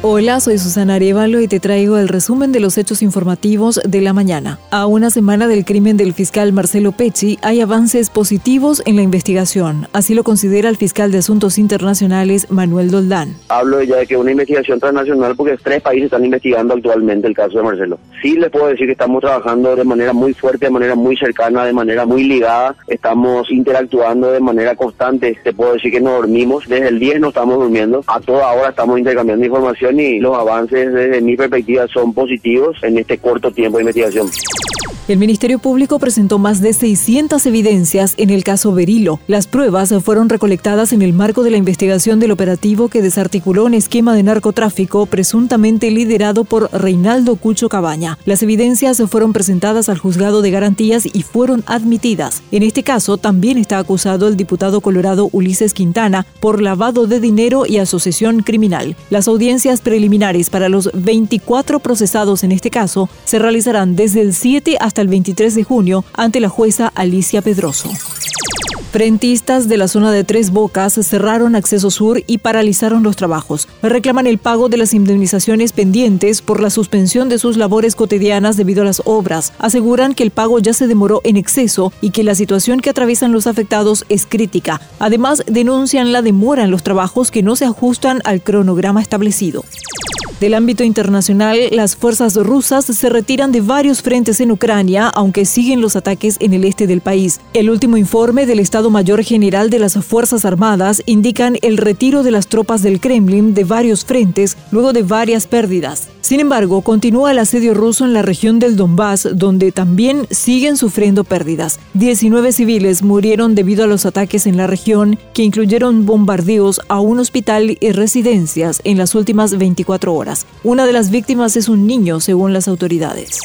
Hola, soy Susana Arevalo y te traigo el resumen de los hechos informativos de la mañana. A una semana del crimen del fiscal Marcelo Pecci, hay avances positivos en la investigación. Así lo considera el fiscal de Asuntos Internacionales, Manuel Doldán. Hablo ya de que una investigación transnacional porque tres países están investigando actualmente el caso de Marcelo. Sí les puedo decir que estamos trabajando de manera muy fuerte, de manera muy cercana, de manera muy ligada. Estamos interactuando de manera constante. Te puedo decir que no dormimos. Desde el 10 no estamos durmiendo. A toda hora estamos intercambiando información y los avances desde mi perspectiva son positivos en este corto tiempo de investigación. El Ministerio Público presentó más de 600 evidencias en el caso Berilo. Las pruebas fueron recolectadas en el marco de la investigación del operativo que desarticuló un esquema de narcotráfico presuntamente liderado por Reinaldo Cucho Cabaña. Las evidencias fueron presentadas al juzgado de garantías y fueron admitidas. En este caso también está acusado el diputado colorado Ulises Quintana por lavado de dinero y asociación criminal. Las audiencias preliminares para los 24 procesados en este caso se realizarán desde el 7 el 23 de junio ante la jueza Alicia Pedroso. Frentistas de la zona de Tres Bocas cerraron acceso sur y paralizaron los trabajos. Reclaman el pago de las indemnizaciones pendientes por la suspensión de sus labores cotidianas debido a las obras. Aseguran que el pago ya se demoró en exceso y que la situación que atraviesan los afectados es crítica. Además, denuncian la demora en los trabajos que no se ajustan al cronograma establecido. Del ámbito internacional, las fuerzas rusas se retiran de varios frentes en Ucrania, aunque siguen los ataques en el este del país. El último informe del Estado Mayor General de las Fuerzas Armadas indican el retiro de las tropas del Kremlin de varios frentes luego de varias pérdidas. Sin embargo, continúa el asedio ruso en la región del Donbass, donde también siguen sufriendo pérdidas. 19 civiles murieron debido a los ataques en la región, que incluyeron bombardeos a un hospital y residencias en las últimas 24 horas. Una de las víctimas es un niño, según las autoridades.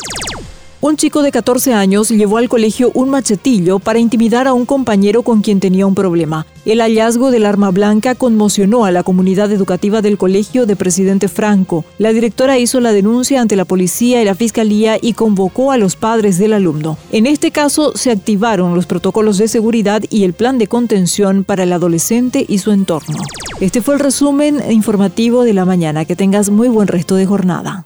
Un chico de 14 años llevó al colegio un machetillo para intimidar a un compañero con quien tenía un problema. El hallazgo del arma blanca conmocionó a la comunidad educativa del colegio de presidente Franco. La directora hizo la denuncia ante la policía y la fiscalía y convocó a los padres del alumno. En este caso se activaron los protocolos de seguridad y el plan de contención para el adolescente y su entorno. Este fue el resumen informativo de la mañana. Que tengas muy buen resto de jornada.